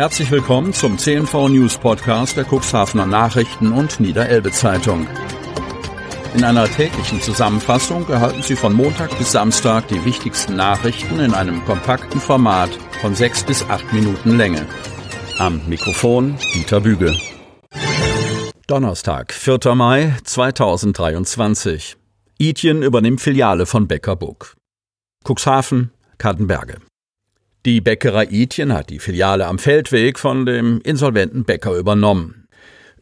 Herzlich willkommen zum CNV News Podcast der Cuxhavener Nachrichten und Niederelbe Zeitung. In einer täglichen Zusammenfassung erhalten Sie von Montag bis Samstag die wichtigsten Nachrichten in einem kompakten Format von sechs bis acht Minuten Länge. Am Mikrofon Dieter Büge. Donnerstag, 4. Mai 2023. Itjen übernimmt Filiale von Becker Buck. Cuxhaven, Kartenberge. Die Bäckerei Itjen hat die Filiale am Feldweg von dem insolventen Bäcker übernommen.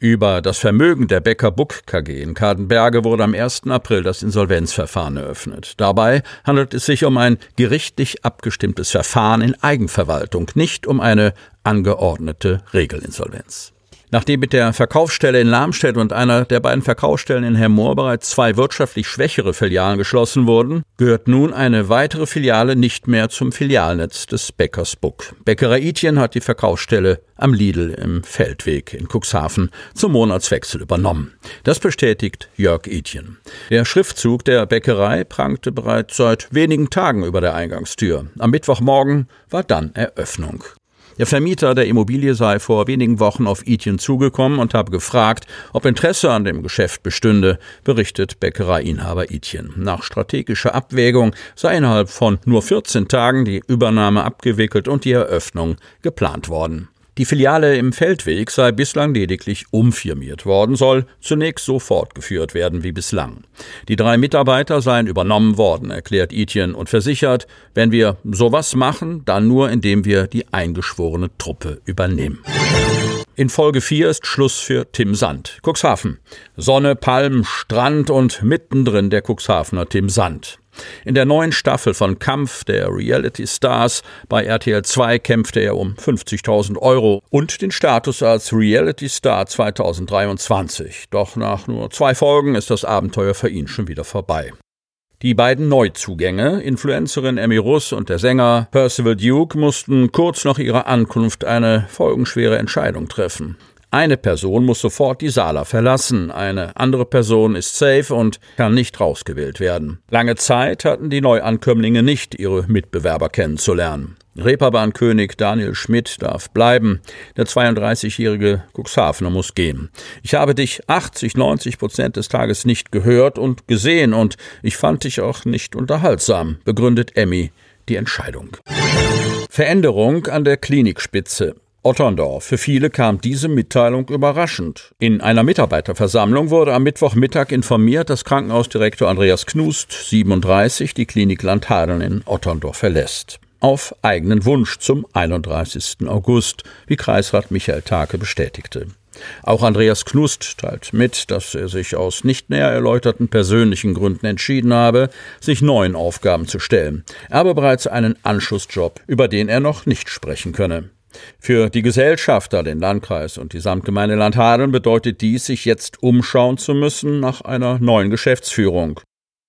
Über das Vermögen der Bäcker Buck KG in Kadenberge wurde am 1. April das Insolvenzverfahren eröffnet. Dabei handelt es sich um ein gerichtlich abgestimmtes Verfahren in Eigenverwaltung, nicht um eine angeordnete Regelinsolvenz. Nachdem mit der Verkaufsstelle in Lamstedt und einer der beiden Verkaufsstellen in Hermoor bereits zwei wirtschaftlich schwächere Filialen geschlossen wurden, gehört nun eine weitere Filiale nicht mehr zum Filialnetz des Bäckers Buck. Bäckerei Itjen hat die Verkaufsstelle am Lidl im Feldweg in Cuxhaven zum Monatswechsel übernommen. Das bestätigt Jörg Itjen. Der Schriftzug der Bäckerei prangte bereits seit wenigen Tagen über der Eingangstür. Am Mittwochmorgen war dann Eröffnung. Der Vermieter der Immobilie sei vor wenigen Wochen auf Itjen zugekommen und habe gefragt, ob Interesse an dem Geschäft bestünde, berichtet Bäckereiinhaber Itjen. Nach strategischer Abwägung sei innerhalb von nur 14 Tagen die Übernahme abgewickelt und die Eröffnung geplant worden. Die Filiale im Feldweg sei bislang lediglich umfirmiert worden, soll zunächst so fortgeführt werden wie bislang. Die drei Mitarbeiter seien übernommen worden, erklärt Etienne und versichert, wenn wir sowas machen, dann nur indem wir die eingeschworene Truppe übernehmen. In Folge 4 ist Schluss für Tim Sand. Cuxhaven. Sonne, Palmen, Strand und mittendrin der Cuxhavener Tim Sand. In der neuen Staffel von Kampf der Reality Stars bei RTL 2 kämpfte er um 50.000 Euro und den Status als Reality Star 2023. Doch nach nur zwei Folgen ist das Abenteuer für ihn schon wieder vorbei. Die beiden Neuzugänge, Influencerin Emmy Russ und der Sänger Percival Duke, mussten kurz nach ihrer Ankunft eine folgenschwere Entscheidung treffen. Eine Person muss sofort die Sala verlassen, eine andere Person ist safe und kann nicht rausgewählt werden. Lange Zeit hatten die Neuankömmlinge nicht ihre Mitbewerber kennenzulernen. Reeperbahnkönig Daniel Schmidt darf bleiben. Der 32-jährige Cuxhavener muss gehen. Ich habe dich 80, 90 Prozent des Tages nicht gehört und gesehen und ich fand dich auch nicht unterhaltsam, begründet Emmy die Entscheidung. Veränderung an der Klinikspitze. Otterndorf. Für viele kam diese Mitteilung überraschend. In einer Mitarbeiterversammlung wurde am Mittwochmittag informiert, dass Krankenhausdirektor Andreas Knust, 37, die Klinik Landhadeln in Otterndorf verlässt. Auf eigenen Wunsch zum 31. August, wie Kreisrat Michael Take bestätigte. Auch Andreas Knust teilt mit, dass er sich aus nicht näher erläuterten persönlichen Gründen entschieden habe, sich neuen Aufgaben zu stellen. Er habe bereits einen Anschlussjob, über den er noch nicht sprechen könne. Für die Gesellschafter, den Landkreis und die Samtgemeinde Landhadeln bedeutet dies, sich jetzt umschauen zu müssen nach einer neuen Geschäftsführung.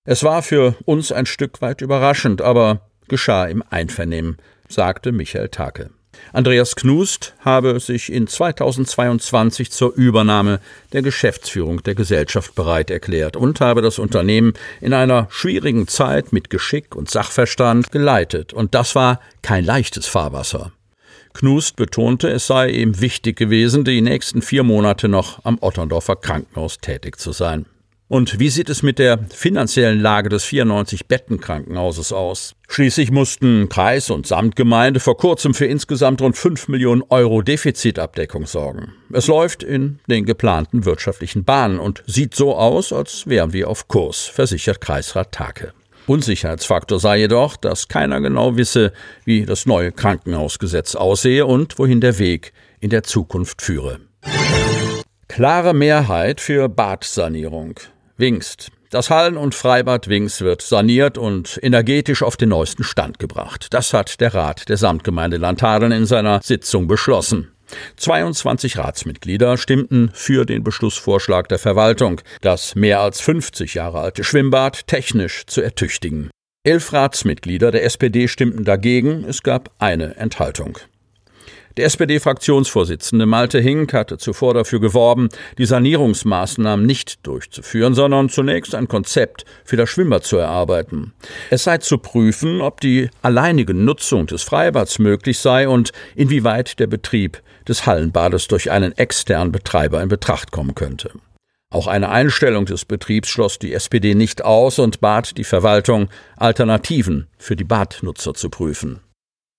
Es war für uns ein Stück weit überraschend, aber geschah im Einvernehmen, sagte Michael Take. Andreas Knust habe sich in 2022 zur Übernahme der Geschäftsführung der Gesellschaft bereit erklärt und habe das Unternehmen in einer schwierigen Zeit mit Geschick und Sachverstand geleitet. Und das war kein leichtes Fahrwasser. Knust betonte, es sei ihm wichtig gewesen, die nächsten vier Monate noch am Otterndorfer Krankenhaus tätig zu sein. Und wie sieht es mit der finanziellen Lage des 94-Betten-Krankenhauses aus? Schließlich mussten Kreis und Samtgemeinde vor kurzem für insgesamt rund 5 Millionen Euro Defizitabdeckung sorgen. Es läuft in den geplanten wirtschaftlichen Bahnen und sieht so aus, als wären wir auf Kurs, versichert Kreisrat Take. Unsicherheitsfaktor sei jedoch, dass keiner genau wisse, wie das neue Krankenhausgesetz aussehe und wohin der Weg in der Zukunft führe. Klare Mehrheit für Badsanierung. Wingst. Das Hallen- und Freibad Wings wird saniert und energetisch auf den neuesten Stand gebracht. Das hat der Rat der Samtgemeinde Landhadeln in seiner Sitzung beschlossen. 22 Ratsmitglieder stimmten für den Beschlussvorschlag der Verwaltung, das mehr als 50 Jahre alte Schwimmbad technisch zu ertüchtigen. Elf Ratsmitglieder der SPD stimmten dagegen, es gab eine Enthaltung. Der SPD-Fraktionsvorsitzende Malte Hink hatte zuvor dafür geworben, die Sanierungsmaßnahmen nicht durchzuführen, sondern zunächst ein Konzept für das Schwimmbad zu erarbeiten. Es sei zu prüfen, ob die alleinige Nutzung des Freibads möglich sei und inwieweit der Betrieb des Hallenbades durch einen externen Betreiber in Betracht kommen könnte. Auch eine Einstellung des Betriebs schloss die SPD nicht aus und bat die Verwaltung, Alternativen für die Badnutzer zu prüfen.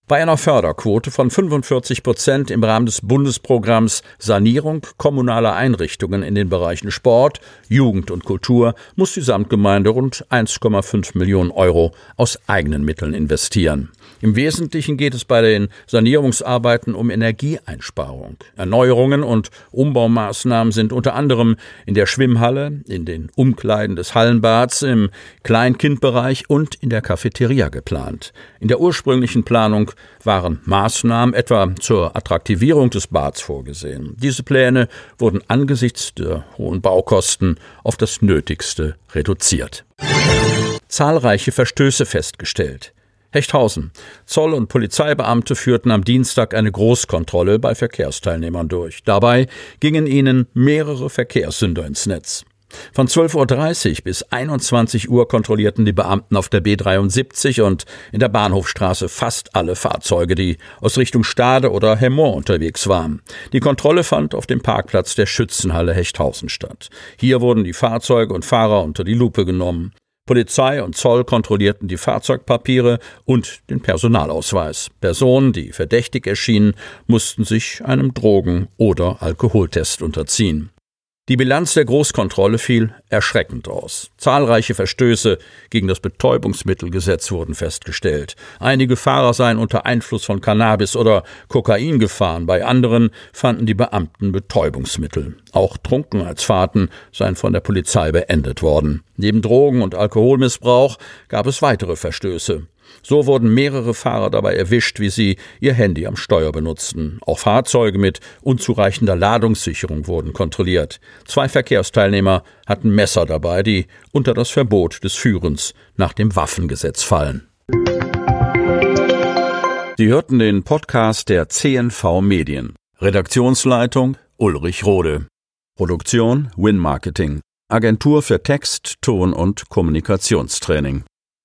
Bei einer Förderquote von 45 Prozent im Rahmen des Bundesprogramms Sanierung kommunaler Einrichtungen in den Bereichen Sport, Jugend und Kultur muss die Samtgemeinde rund 1,5 Millionen Euro aus eigenen Mitteln investieren. Im Wesentlichen geht es bei den Sanierungsarbeiten um Energieeinsparung. Erneuerungen und Umbaumaßnahmen sind unter anderem in der Schwimmhalle, in den Umkleiden des Hallenbads, im Kleinkindbereich und in der Cafeteria geplant. In der ursprünglichen Planung waren Maßnahmen etwa zur Attraktivierung des Bads vorgesehen. Diese Pläne wurden angesichts der hohen Baukosten auf das Nötigste reduziert. Zahlreiche Verstöße festgestellt. Hechthausen. Zoll- und Polizeibeamte führten am Dienstag eine Großkontrolle bei Verkehrsteilnehmern durch. Dabei gingen ihnen mehrere Verkehrssünder ins Netz. Von 12.30 Uhr bis 21 Uhr kontrollierten die Beamten auf der B73 und in der Bahnhofstraße fast alle Fahrzeuge, die aus Richtung Stade oder Hemmoor unterwegs waren. Die Kontrolle fand auf dem Parkplatz der Schützenhalle Hechthausen statt. Hier wurden die Fahrzeuge und Fahrer unter die Lupe genommen. Polizei und Zoll kontrollierten die Fahrzeugpapiere und den Personalausweis. Personen, die verdächtig erschienen, mussten sich einem Drogen- oder Alkoholtest unterziehen. Die Bilanz der Großkontrolle fiel erschreckend aus. Zahlreiche Verstöße gegen das Betäubungsmittelgesetz wurden festgestellt. Einige Fahrer seien unter Einfluss von Cannabis oder Kokain gefahren, bei anderen fanden die Beamten Betäubungsmittel. Auch Trunkenheitsfahrten seien von der Polizei beendet worden. Neben Drogen- und Alkoholmissbrauch gab es weitere Verstöße. So wurden mehrere Fahrer dabei erwischt, wie sie ihr Handy am Steuer benutzten. Auch Fahrzeuge mit unzureichender Ladungssicherung wurden kontrolliert. Zwei Verkehrsteilnehmer hatten Messer dabei, die unter das Verbot des Führens nach dem Waffengesetz fallen. Sie hörten den Podcast der CNV Medien. Redaktionsleitung Ulrich Rode. Produktion Win Marketing. Agentur für Text, Ton und Kommunikationstraining.